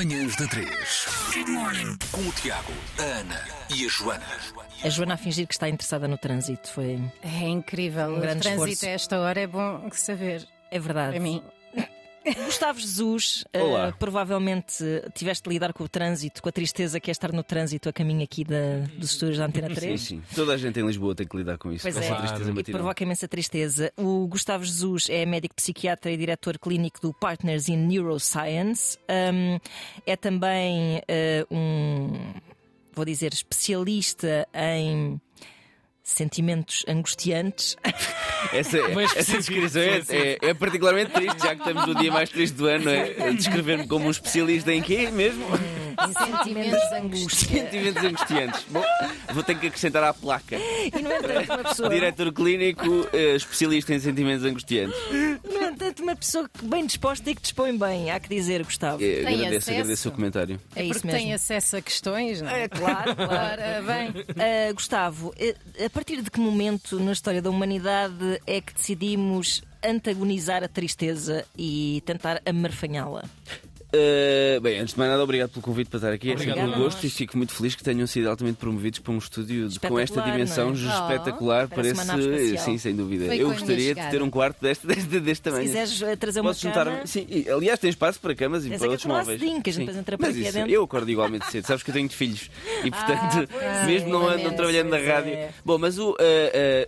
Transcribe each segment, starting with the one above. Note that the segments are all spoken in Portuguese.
Manhãs da 3. Com o Tiago, a Ana e a Joana. A Joana a fingir que está interessada no trânsito foi. É incrível. Um o grande trânsito esforço. a esta hora é bom saber. É verdade. Para mim. Gustavo Jesus, Olá. provavelmente tiveste de lidar com o trânsito, com a tristeza que é estar no trânsito a caminho aqui da, dos estúdios da Antena 3. Sim, sim. Toda a gente em Lisboa tem que lidar com isso. Pois com é, essa tristeza e provoca imensa tristeza. O Gustavo Jesus é médico psiquiatra e diretor clínico do Partners in Neuroscience. Um, é também eh, um, vou dizer, especialista em sentimentos angustiantes. Essa, essa descrição é, é- é particularmente triste, já que estamos no dia mais triste do ano, não é? Descrever-me como um especialista em quê mesmo? Sentimentos angústia. Sentimentos angustiantes. Bom, vou ter que acrescentar à placa. E, no entanto, uma pessoa, Diretor clínico, eh, especialista em sentimentos angustiantes. No entanto, uma pessoa que bem disposta e que dispõe bem, há que dizer, Gustavo. Eh, Tem agradeço, acesso? agradeço o comentário. É isso Porque mesmo. tem acesso a questões, não é? É claro, claro. Ora, bem. Uh, Gustavo, uh, a partir de que momento na história da humanidade é que decidimos antagonizar a tristeza e tentar amarfanhá-la? Uh, bem, antes de mais nada, obrigado pelo convite para estar aqui. É sempre um gosto e fico muito feliz que tenham sido altamente promovidos para um estúdio com esta Espetacular, dimensão é? Oh, espetacular. parece nave Parece, espacial. sim, sem dúvida. Foi Eu gostaria de ter um quarto deste, deste, deste Se tamanho. quiseres uh, trazer uma Posso juntar cama, Sim, e, aliás, tem espaço para camas e para outros móveis. laçadinho que a gente Sim. depois entra aqui isso, eu acordo igualmente cedo. Sabes que eu tenho filhos e, portanto, pois mesmo é, não ando lamento, trabalhando na rádio. é. Bom, mas o, uh, uh,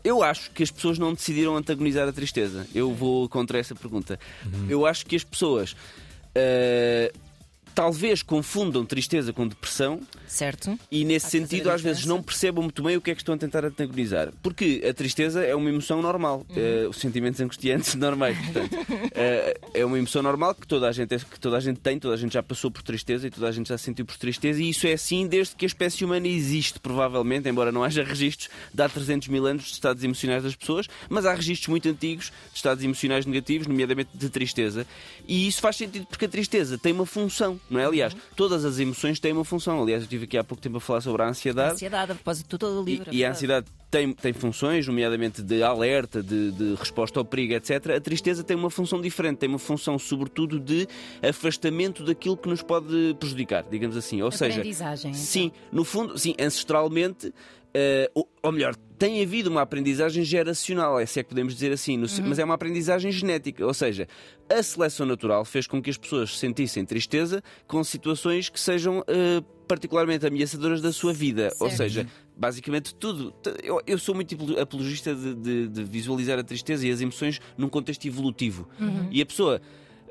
eu acho que as pessoas não decidiram antagonizar a tristeza. Eu vou contra essa pergunta. Eu acho que as pessoas. Uh, Talvez confundam tristeza com depressão certo? e, nesse Há sentido, às vezes não percebam muito bem o que é que estão a tentar antagonizar. Porque a tristeza é uma emoção normal. Uhum. Eh, os sentimentos angustiantes normais, portanto. Eh, é uma emoção normal que toda, a gente, que toda a gente tem, toda a gente já passou por tristeza e toda a gente já sentiu por tristeza. E isso é assim desde que a espécie humana existe, provavelmente, embora não haja registros de há 300 mil anos de estados emocionais das pessoas, mas há registros muito antigos de estados emocionais negativos, nomeadamente de tristeza. E isso faz sentido porque a tristeza tem uma função, não é? Aliás, todas as emoções têm uma função. Aliás, eu estive aqui há pouco tempo a falar sobre a A ansiedade. ansiedade, a propósito, todo o E, livro. é e a ansiedade tem, tem funções, nomeadamente de alerta, de, de resposta ao perigo, etc. A tristeza tem uma função diferente, tem uma função, sobretudo, de afastamento daquilo que nos pode prejudicar, digamos assim. Ou seja, então. sim, no fundo, sim, ancestralmente, eh, ou, ou melhor, tem havido uma aprendizagem geracional, se é que podemos dizer assim, no- mas é uma aprendizagem genética. Ou seja, a seleção natural fez com que as pessoas sentissem tristeza com situações que sejam eh, particularmente ameaçadoras da sua vida. Ou Certo. seja, basicamente tudo. Eu, eu sou muito apologista de, de- de visualizar a tristeza e as emoções num contexto evolutivo. E a pessoa.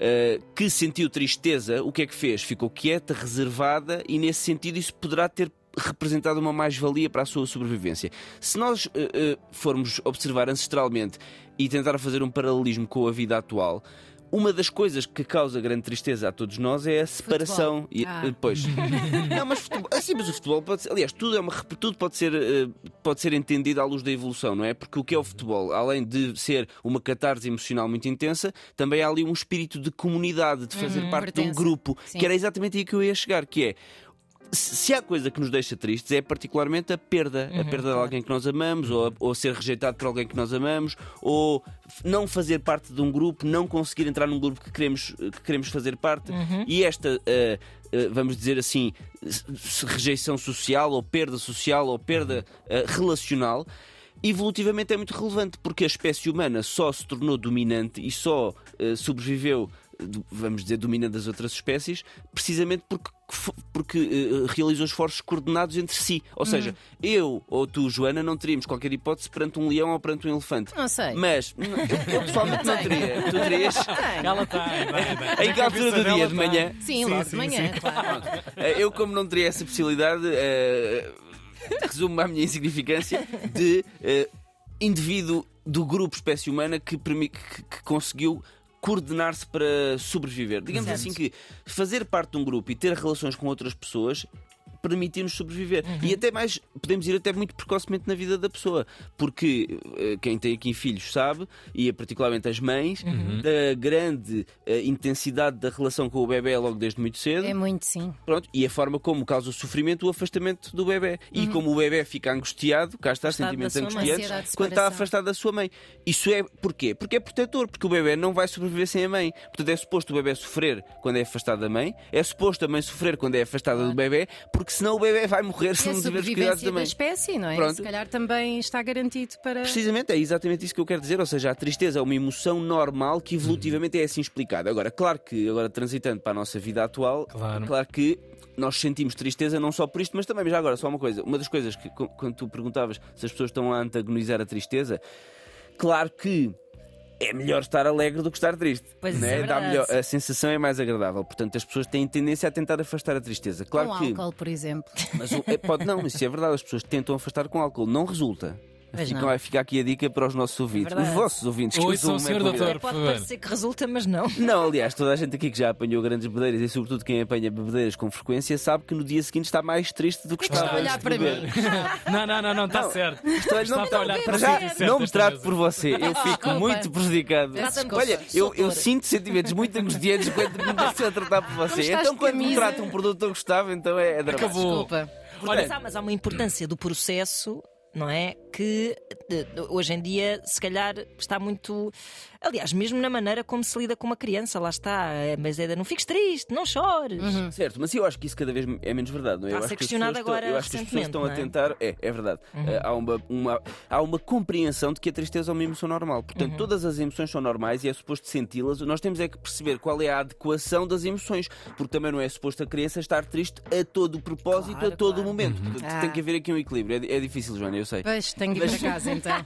eh, que sentiu tristeza, o que é que fez? Ficou quieta, reservada e, nesse sentido, isso poderá ter representado uma mais-valia para a sua sobrevivência. Se nós eh, eh, formos observar ancestralmente e tentar fazer um paralelismo com a vida atual, uma das coisas que causa grande tristeza a todos nós é a separação. E, Ah. eh, pois. Não, mas futebol, assim, mas o futebol pode ser, aliás, tudo, é uma, tudo pode, ser, pode ser entendido à luz da evolução, não é? Porque o que é o futebol? Além de ser uma catarse emocional muito intensa, também há ali um espírito de comunidade, de fazer parte de um grupo, Sim. que era exatamente aí que eu ia chegar, que é se há coisa que nos deixa tristes é particularmente a perda. a perda de alguém que nós amamos, ou, ou ser rejeitado por alguém que nós amamos, ou não fazer parte de um grupo, não conseguir entrar num grupo que queremos, que queremos fazer parte. E esta, eh, eh, vamos dizer assim, rejeição social, ou perda social, ou perda eh, relacional. Evolutivamente é muito relevante porque a espécie humana só se tornou dominante e só eh, sobreviveu vamos dizer, dominando as outras espécies, precisamente porque, porque eh, realizou esforços coordenados entre si. Ou seja, eu ou tu, Joana, não teríamos qualquer hipótese perante um leão ou perante um elefante. Não sei. Mas eu, eu pessoalmente não teria. Tu terias. Ela está. Em que altura do dia? De manhã? Sim, logo de manhã, claro. Eh, Eu, como não teria essa possibilidade, eh, resumo-me à minha insignificância de eh, indivíduo do grupo espécie humana que, que- que conseguiu coordenar-se para sobreviver. Digamos Certo. assim que fazer parte de um grupo e ter relações com outras pessoas permitir-nos sobreviver. E até mais, podemos ir até muito precocemente na vida da pessoa, porque eh, quem tem aqui filhos sabe, e é particularmente as mães, da grande eh, intensidade da relação com o bebê logo desde muito cedo. É muito sim. Pronto, e a forma como causa o sofrimento, o afastamento do bebê. E como o bebê fica angustiado, cá está, Afastado sentimentos angustiantes, quando está afastado da sua mãe. Isso é porquê? Porque é protetor, porque o bebê não vai sobreviver sem a mãe. Portanto, é suposto o bebê sofrer quando é afastado da mãe, é suposto a mãe sofrer quando é afastada do bebê, porque senão o bebê vai morrer se E a não tiver os cuidados sobrevivência da espécie, não é? Pronto. Se calhar também está garantido para. Precisamente, é exatamente isso que eu quero dizer. Ou seja, a tristeza é uma emoção normal que evolutivamente é assim explicada. Agora, claro que, agora transitando para a nossa vida atual, Claro. que nós sentimos tristeza não só por isto, mas também, mas já agora, só uma coisa. Uma das coisas que, quando tu perguntavas se as pessoas estão a antagonizar a tristeza, claro que. É melhor estar alegre do que estar triste. Pois né? é Dá melhor- a sensação é mais agradável. Portanto, as pessoas têm tendência a tentar afastar a tristeza. Claro com que. álcool, por exemplo. Mas é, pode não, isso é verdade. As pessoas tentam afastar com álcool. Não resulta. Fica, não. vai ficar aqui a dica para os nossos ouvintes. os verdade. vossos ouvintes. que Ouçam senhor doutor. Pode parecer que resulta, mas não. Não, aliás, toda a gente aqui que já apanhou grandes bebedeiras e, sobretudo, quem apanha bebedeiras com frequência sabe que no dia seguinte está mais triste do que Está estava. a olhar para beber. mim. Não, não, não, não, está certo. Está não, a olhar não, para já, não me trato por você. Eu fico muito prejudicado. Olha, eu, sinto sentimentos muito angustiantes quando me estou a tratar por você. Então, quando me trata um produto que eu gostava, então é, é dramático. Acabou. Desculpa. Mas há uma importância do processo, não é? Que eh, hoje em dia, se calhar, está muito. Aliás, mesmo na maneira como se lida com uma criança, lá está. É, Mas é, de, não fiques triste, não chores. Certo, mas eu acho que isso cada vez é menos verdade, não é? Está eu a acho ser que as questionado pessoas estão- agora Eu acho que as pessoas estão a recentemente, tentar. É, é verdade. Eh, há, uma, uma- há uma compreensão de que a tristeza é uma emoção normal. Portanto, todas as emoções são normais e é suposto senti-las. Nós temos é que perceber qual é a adequação das emoções, porque também não é suposto a criança estar triste a todo o propósito, Claro, a todo claro. o momento. Portanto, Ah. tem que haver aqui um equilíbrio. É, é difícil, Joana, eu sei. Pois, tenho de ir para casa então.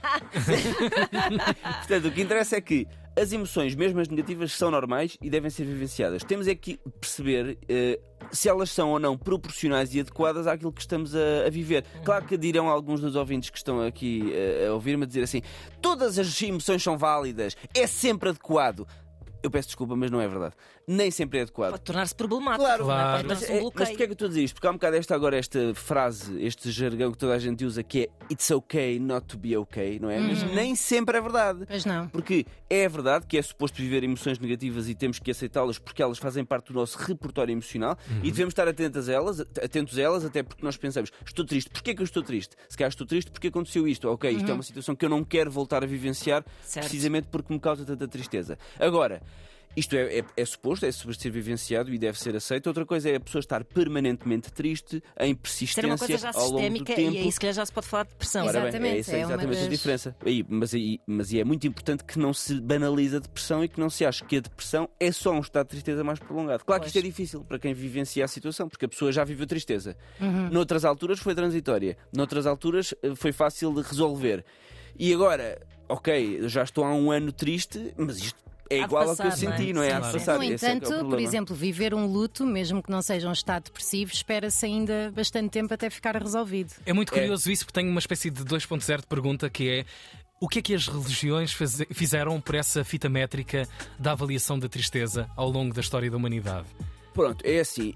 Portanto, o que interessa é que as emoções, mesmo as negativas, são normais e devem ser vivenciadas. Temos é que perceber eh, se elas são ou não proporcionais e adequadas àquilo que estamos a, a viver. Claro que dirão alguns dos ouvintes que estão aqui eh, a ouvir-me a dizer assim: todas as emoções são válidas, é sempre adequado. Eu peço desculpa, mas não é verdade. Nem sempre é adequado. Pode tornar-se problemático. Claro, não é? Claro. Pode Mas, tornar-se é, um mas bloqueio. porquê é que eu estou a dizer isto? Porque há um bocado esta, agora esta frase, este jargão que toda a gente usa que é It's okay not to be okay, não é? Mas nem sempre é verdade. Pois não. Porque é verdade que é suposto viver emoções negativas e temos que aceitá-las porque elas fazem parte do nosso repertório emocional e devemos estar atentos a elas, atentos a elas, até porque nós pensamos, estou triste, porquê que eu estou triste? Se calhar estou triste porque aconteceu isto, ok, isto é uma situação que eu não quero voltar a vivenciar Certo. precisamente porque me causa tanta tristeza. Agora. Isto é, é- é suposto, é suposto ser vivenciado e deve ser aceito. Outra coisa é a pessoa estar permanentemente triste, em Ser uma coisa persistência já ao longo do sistémica tempo. e aí se calhar já se pode falar de depressão. Ora bem, Exatamente, é, isso, é é uma exatamente a das- diferença. Aí, mas, aí, mas é muito importante que não se banalize a depressão e que não se ache que a depressão é só um estado de tristeza mais prolongado. Claro que isto é difícil para quem vivencia a situação, porque a pessoa já viveu tristeza. Noutras alturas foi transitória, noutras alturas eh, foi fácil de resolver. E agora, ok, eu já estou há um ano triste, mas isto é igual ao que eu não é? senti, não é? Há de Sim, passar. No é que é entanto, por exemplo, viver um luto, mesmo que não seja um estado depressivo, espera-se ainda bastante tempo até ficar resolvido. É muito curioso isso, porque tenho uma espécie de 2.0 de pergunta que é. O que é que as religiões fizeram por essa fita métrica da avaliação da tristeza ao longo da história da humanidade? Pronto, é assim.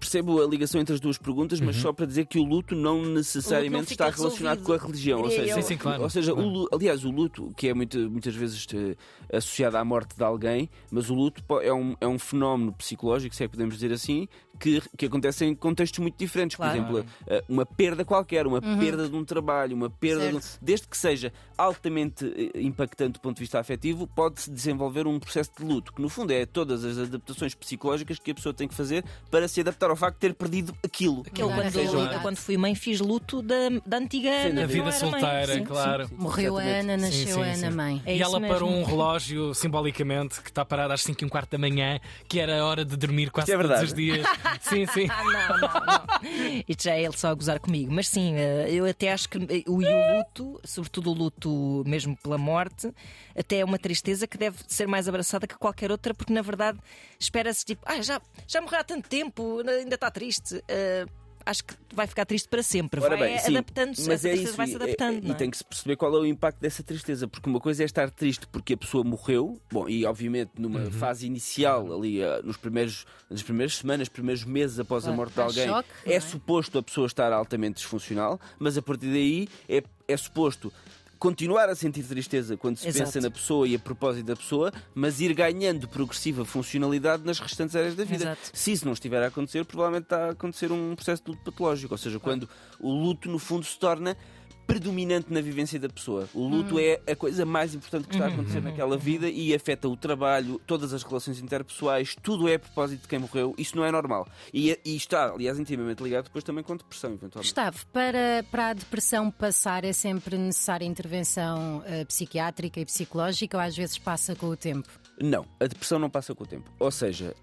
Percebo a ligação entre as duas perguntas, mas só para dizer que o luto não necessariamente fica está relacionado resolvido, com a religião. Ou seja. Sim, sim, claro. ou seja o Claro. lu- aliás, o luto, que é muito- muitas vezes eh, associado à morte de alguém, mas o luto é um, é um fenómeno psicológico, se é que podemos dizer assim, que, que acontece em contextos muito diferentes. Por Claro. exemplo, eh, uma perda qualquer, uma perda de um trabalho, uma perda de um- desde que seja altamente eh, impactante do ponto de vista afetivo, pode-se desenvolver um processo de luto, que no fundo é todas as adaptações psicológicas que a pessoa tem que fazer para se adaptar ao facto de ter perdido aquilo. Eu, Mudar a quando, eu, quando fui mãe, fiz luto da, da antiga Sim, Ana. da vida solteira, Sim, claro. sim, sim. Morreu a. Ana, nasceu sim, a Ana sim. mãe. É e ela mesmo. parou um relógio simbolicamente que está parado às 5 e um quarto da manhã, que era a hora de dormir quase é todos os dias. sim, sim. Ah, não, não, não. Isto já é ele só a gozar comigo. Mas sim, eh, eu até acho que eh, o, o luto, sobretudo o luto mesmo pela morte, até é uma tristeza que deve ser mais abraçada que qualquer outra, porque na verdade espera-se tipo, ah, já, já morreu há tanto tempo, ainda está triste. Eh, acho que vai ficar triste para sempre. Ora vai adaptando-se, mas é tristeza isso, vai se e- adaptando. e, não é? tem que se perceber qual é o impacto dessa tristeza, porque uma coisa é estar triste porque a pessoa morreu, bom, e obviamente numa Uhum. fase inicial, ali ah, nos primeiros, nas primeiras semanas, primeiros meses após a morte de alguém, choque, é, é? suposto a pessoa estar altamente disfuncional, mas a partir daí é, é suposto. Continuar a sentir tristeza quando se Exato. pensa na pessoa e a propósito da pessoa, mas ir ganhando progressiva funcionalidade nas restantes áreas da vida. Exato. Se isso não estiver a acontecer, provavelmente está a acontecer um processo de luto patológico, ou seja, quando o luto no fundo se torna predominante na vivência da pessoa. O luto é a coisa mais importante que está a acontecer naquela vida e afeta o trabalho, todas as relações interpessoais, tudo é a propósito de quem morreu. Isso não é normal. E, e está, aliás, intimamente ligado depois também com depressão, eventualmente. Gustavo, para, para a depressão passar é sempre necessária intervenção eh, psiquiátrica e psicológica ou às vezes passa com o tempo? Não, a depressão não passa com o tempo. Ou seja,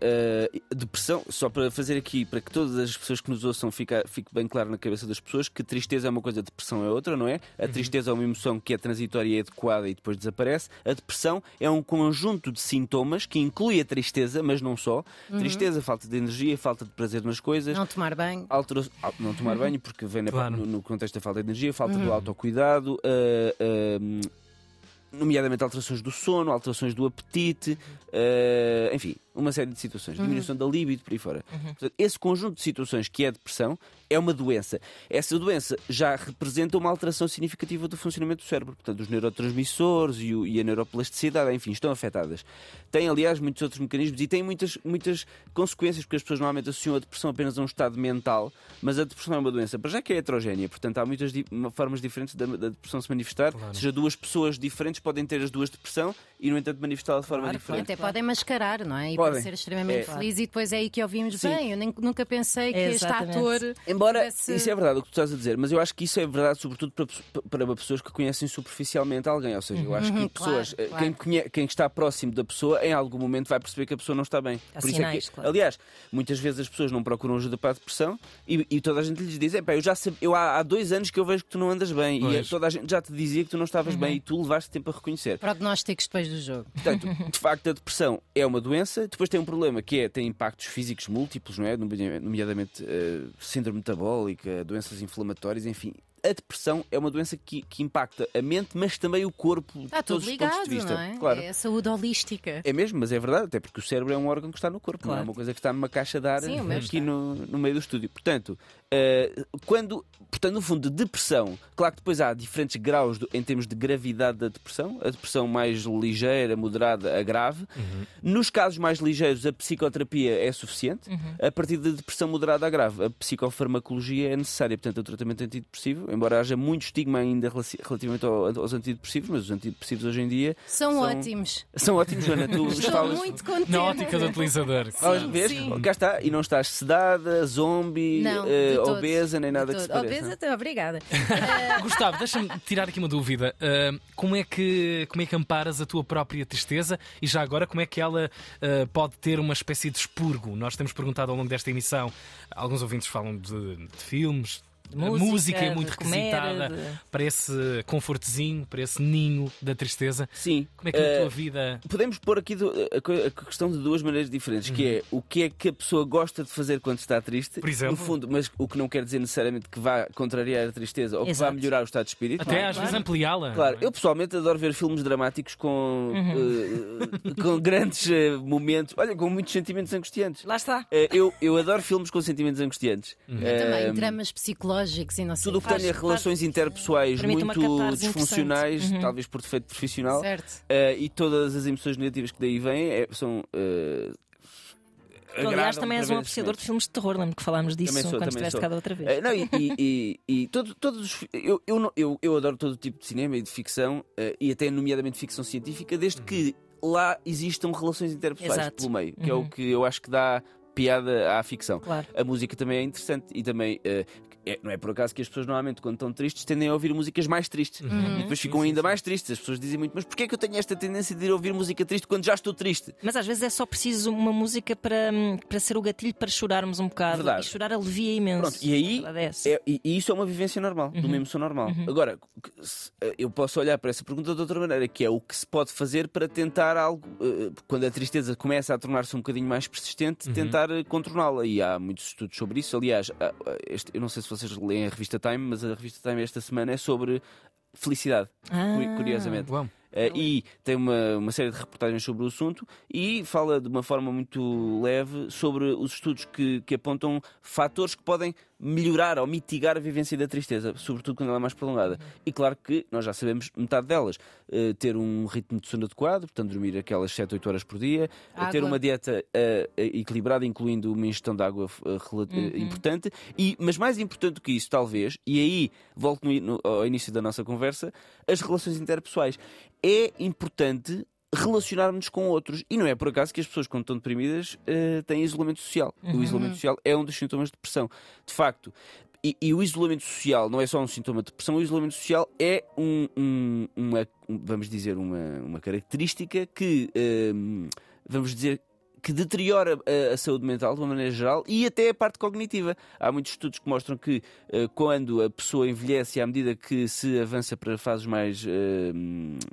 a depressão, só para fazer aqui, para que todas as pessoas que nos ouçam fique, fique bem claro na cabeça das pessoas, que tristeza é uma coisa, depressão é outra, não é? A tristeza é uma emoção que é transitória e adequada e depois desaparece. A depressão é um conjunto de sintomas que inclui a tristeza, mas não só. Tristeza, falta de energia, falta de prazer nas coisas. Não tomar banho? Altera- não tomar banho, porque vem na- Claro. no, no contexto da falta de energia, falta do autocuidado, ah, ah, nomeadamente alterações do sono, alterações do apetite, ah, enfim, uma série de situações, diminuição da libido, por aí fora. Portanto, esse conjunto de situações que é depressão é uma doença. Essa doença já representa uma alteração significativa do funcionamento do cérebro. Portanto, os neurotransmissores e, o- e a neuroplasticidade, enfim, estão afetadas. Tem, aliás, muitos outros mecanismos e tem muitas, muitas consequências, porque as pessoas normalmente associam a depressão apenas a um estado mental, mas a depressão é uma doença, para já que é heterogénea, portanto, há muitas di- formas diferentes da, da depressão se manifestar. Ou seja, duas pessoas diferentes podem ter as duas depressão e, no entanto, manifestá-la de forma Claro, diferente. Até podem mascarar, não é? E Podem. pode ser extremamente É. feliz e depois é aí que ouvimos Sim. bem. Eu nem- nunca pensei que este Exatamente. ator. Embora tivesse- isso é verdade o que tu estás a dizer, mas eu acho que isso é verdade sobretudo para, para pessoas que conhecem superficialmente alguém. Ou seja, eu acho que Uhum, pessoas, claro, eh, claro. Quem, conhe- quem está próximo da pessoa, em algum momento vai perceber que a pessoa não está bem. Por isso é que, claro. aliás, muitas vezes as pessoas não procuram ajuda para a depressão e, e toda a gente lhes diz: "Epá, eu já sei, eu há, há dois anos que eu vejo que tu não andas bem e Pois. toda a gente já te dizia que tu não estavas Uhum. bem e tu levaste tempo a reconhecer. Prognósticos depois do jogo. Portanto, de facto, a depressão é uma doença, depois tem um problema que é tem impactos físicos múltiplos, não é? Nomea- Nomeadamente eh, síndrome metabólica, doenças inflamatórias, enfim. A depressão é uma doença que, que impacta a mente, mas também o corpo Está de todos tudo os pontos ligado, de vista. não é? Claro. É a saúde holística. É mesmo, mas é verdade, até porque o cérebro é um órgão que está no corpo, não é Claro. uma coisa que está numa caixa de ar Sim, aqui no, no meio do estúdio. Portanto, eh, quando, portanto, no fundo, de depressão, claro que depois há diferentes graus do- em termos de gravidade da depressão, a depressão mais ligeira, moderada, a grave. Nos casos mais ligeiros, a psicoterapia é suficiente. A partir da depressão moderada a grave, a psicofarmacologia é necessária, portanto, o tratamento antidepressivo, embora haja muito estigma ainda relativamente ao- aos antidepressivos, mas os antidepressivos hoje em dia São, São- ótimos. são ótimos, Joana. Tu Estou falas. muito contente. Na ótica do utilizador. Ah, vês? Sim. Cá está. E não estás sedada, zombie, Não, de todo. obesa, nem nada De que se pareça. Obesa, até obrigada. Gustavo, deixa-me tirar aqui uma dúvida. Ah, como, é que, como é que amparas a tua própria tristeza e já agora como é que ela ah, pode ter uma espécie de expurgo? Nós temos perguntado ao longo desta emissão, alguns ouvintes falam de, de filmes. Música, música é de muito comer, requisitada de- para esse confortezinho, para esse ninho da tristeza. Sim. Como é que na Eh, tua vida. Podemos pôr aqui do- a, questão de duas maneiras diferentes, que é o que é que a pessoa gosta de fazer quando está triste, Por exemplo? no fundo, mas o que não quer dizer necessariamente que vá contrariar a tristeza ou que vá melhorar o estado de espírito. Até Claro. às vezes ampliá-la. Claro, é? eu pessoalmente adoro ver filmes dramáticos com, eh, com grandes eh, momentos, olha, com muitos sentimentos angustiantes. Lá está. Eh, eu, eu adoro filmes com sentimentos angustiantes. Eu Eh, também, dramas psicológicos e não sei Tudo o que tenha relações interpessoais muito disfuncionais, talvez por defeito profissional, Certo. eh, e todas as emoções negativas que daí vêm é- são. eh, Tu, aliás, também és um apreciador de filmes de terror, lembro que falámos disso Também sou, quando estiveste cá da outra vez. Eh, não, e, e, e, e todo- todos os eu, eu, eu, eu adoro todo tipo de cinema e de ficção, eh, e até nomeadamente ficção científica, desde que lá existam relações interpessoais Exato. pelo meio, que é o que eu acho que dá piada à ficção. Claro. A música também é interessante e também. eh, é- não é por acaso que as pessoas normalmente, quando estão tristes, tendem a ouvir músicas mais tristes. E depois ficam ainda mais tristes. As pessoas dizem muito, mas porquê é que eu tenho esta tendência de ir ouvir música triste quando já estou triste? Mas às vezes é só preciso uma música para, para ser o gatilho para chorarmos um bocado. Verdade. E chorar alivia imenso. Pronto, e aí é é- e, e isso é uma vivência normal, de uma emoção normal. Agora, que- se- eh, eu posso olhar para essa pergunta de outra maneira, que é o que se pode fazer para tentar algo, eh, quando a tristeza começa a tornar-se um bocadinho mais persistente, tentar tentar eh, contorná-la. E há muitos estudos sobre isso. Aliás, este- eu não sei se vocês leem a revista Time, mas a revista Time esta semana é sobre felicidade, cu- curiosamente. Uau. Eh, e tem uma, uma série de reportagens sobre o assunto e fala de uma forma muito leve sobre os estudos que, que apontam fatores que podem melhorar ou mitigar a vivência da tristeza, sobretudo quando ela é mais prolongada. E claro que nós já sabemos metade delas. Eh, ter um ritmo de sono adequado, portanto dormir aquelas 7, 8 horas por dia, eh, ter uma dieta eh, equilibrada, incluindo uma ingestão de água rela- eh, importante, e, mas mais importante do que isso, talvez, e aí volto no no- ao início da nossa conversa, as relações interpessoais. É importante relacionarmos com outros. E não é por acaso que as pessoas, quando estão deprimidas, eh, têm isolamento social. O isolamento social é um dos sintomas de depressão. De facto. E, e o isolamento social não é só um sintoma de depressão, o isolamento social é um, um- uma, um- vamos dizer, uma, uma característica que, ehm, vamos dizer, que deteriora a, a saúde mental de uma maneira geral e até a parte cognitiva. Há muitos estudos que mostram que eh, quando a pessoa envelhece, à medida que se avança para fases mais eh,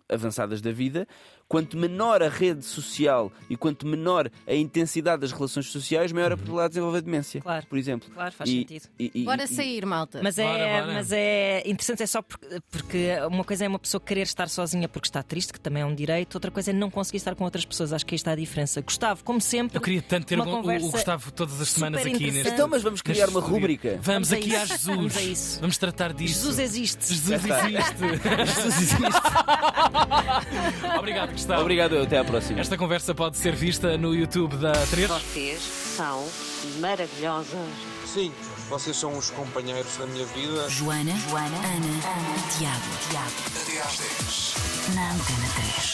avançadas da vida, quanto menor a rede social e quanto menor a intensidade das relações sociais, maior a probabilidade de desenvolver demência. Claro. Por exemplo. Claro, faz E- sentido. e- e- Bora e- sair, malta. Mas é, Bora, bora. mas é interessante, é só porque, porque uma coisa é uma pessoa querer estar sozinha porque está triste, que também é um direito, outra coisa é não conseguir estar com outras pessoas. Acho que aí está a diferença. Gustavo, como sempre. Eu queria tanto ter uma o, Gustavo todas as semanas aqui neste. Então, mas vamos criar uma rúbrica. Vamos, Vamos aqui a. Jesus. Vamos a isso. Vamos tratar disso. Jesus existe. Jesus existe. Jesus existe. Obrigado, Gustavo. Obrigado, eu. até à próxima. Esta conversa pode ser vista no YouTube da 3. Vocês são maravilhosos. Sim, vocês são os companheiros da minha vida. Joana, Joana, Ana, Ana, Tiago, Tiago. Até às 10. Na Antena 3.